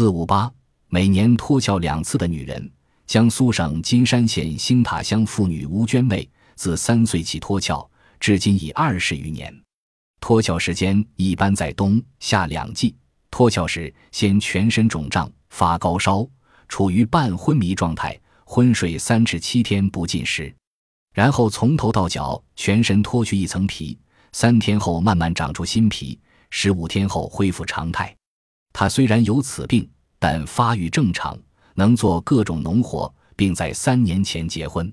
四五八，每年脱壳两次的女人。江苏省金山县星塔乡妇女吴娟妹，自三岁起脱壳，至今已二十余年。脱壳时间一般在冬夏两季。脱壳时，先全身肿胀，发高烧，处于半昏迷状态，昏睡三至七天不进食，然后从头到脚全身脱去一层皮，三天后慢慢长出新皮，十五天后恢复常态。他虽然有此病，但发育正常。能做各种农活，并在三年前结婚。